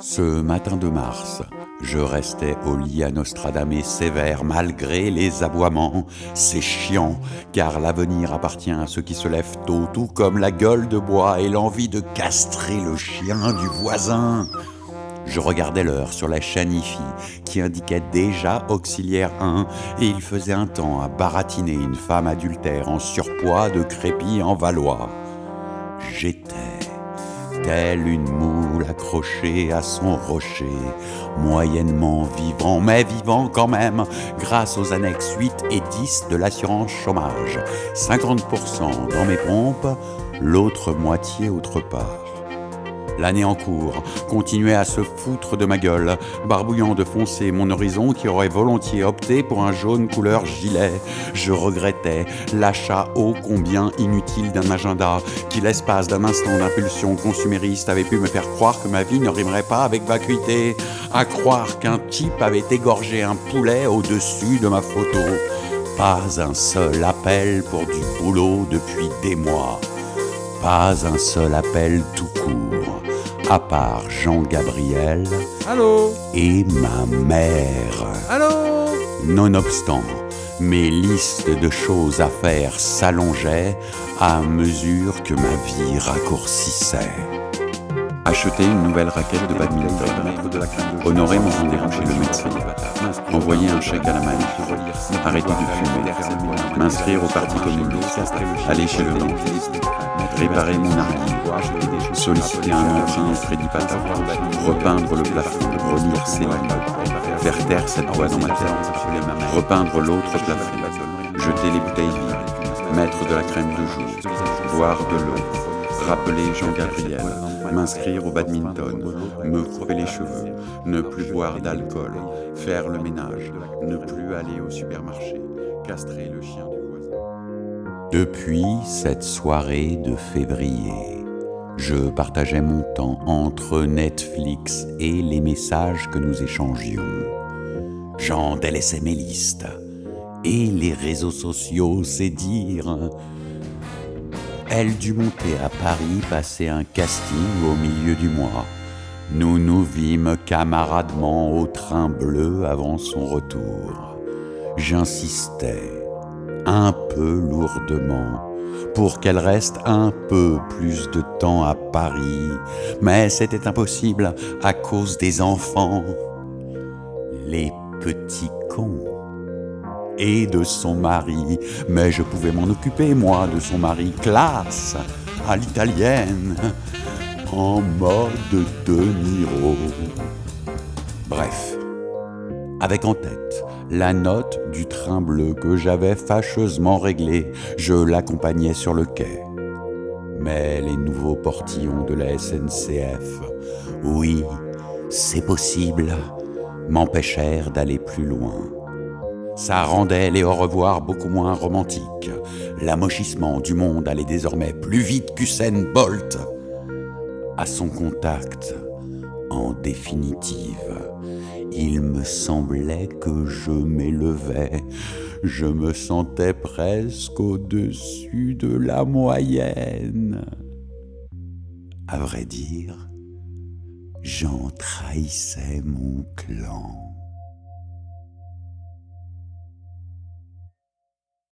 Ce matin de mars, je restais au lit à Nostradamé sévère malgré les aboiements. C'est chiant, car l'avenir appartient à ceux qui se lèvent tôt, tout comme la gueule de bois et l'envie de castrer le chien du voisin. Je regardais l'heure sur la chaîne IFI qui indiquait déjà auxiliaire 1 et il faisait un temps à baratiner une femme adultère en surpoids de crépi en Valois. J'étais telle une moule accrochée à son rocher, moyennement vivant, mais vivant quand même, grâce aux annexes 8 et 10 de l'assurance chômage. 50% dans mes pompes, l'autre moitié autre part. L'année en cours continuait à se foutre de ma gueule, barbouillant de foncer mon horizon qui aurait volontiers opté pour un jaune couleur gilet. Je regrettais l'achat ô combien inutile d'un agenda qui, l'espace d'un instant d'impulsion consumériste, avait pu me faire croire que ma vie ne rimerait pas avec vacuité, à croire qu'un type avait égorgé un poulet au-dessus de ma photo. Pas un seul appel pour du boulot depuis des mois. Pas un seul appel tout court à part Jean-Gabriel Allô et ma mère. Allô Nonobstant, mes listes de choses à faire s'allongeaient à mesure que ma vie raccourcissait. Acheter une nouvelle raquette de badminton, honorer mon rendez-vous chez le médecin, envoyer un chèque à la main, arrêter de fumer, m'inscrire au parti communiste, aller chez le dentiste, réparer mon argile, solliciter un emprunt au crédit pata, repeindre le plafond, relire ses livres, faire taire cette voix dans ma tête, repeindre l'autre plafond, jeter les bouteilles vides, mettre de la crème de jour, boire de l'eau, rappeler Jean-Gabriel, m'inscrire au badminton, me couper les cheveux, ne plus boire d'alcool, faire le ménage, ne plus aller au supermarché, castrer le chien du voisin. Depuis cette soirée de février, je partageais mon temps entre Netflix et les messages que nous échangions. J'en délaissais mes listes. Et les réseaux sociaux, c'est dire. Elle dut monter à Paris passer un casting au milieu du mois. Nous nous vîmes camaradement au train bleu avant son retour. J'insistais, un peu lourdement, pour qu'elle reste un peu plus de temps à Paris, mais c'était impossible à cause des enfants. Les petits cons et de son mari, mais je pouvais m'en occuper, moi, de son mari, classe, à l'italienne, en mode De Niro. Bref, avec en tête la note du train bleu que j'avais fâcheusement réglé, je l'accompagnais sur le quai. Mais les nouveaux portillons de la SNCF, oui, c'est possible, m'empêchèrent d'aller plus loin. Ça rendait les au revoir beaucoup moins romantiques. L'amochissement du monde allait désormais plus vite qu'Usain Bolt. À son contact, en définitive, il me semblait que je m'élevais. Je me sentais presque au-dessus de la moyenne. À vrai dire, j'en trahissais mon clan.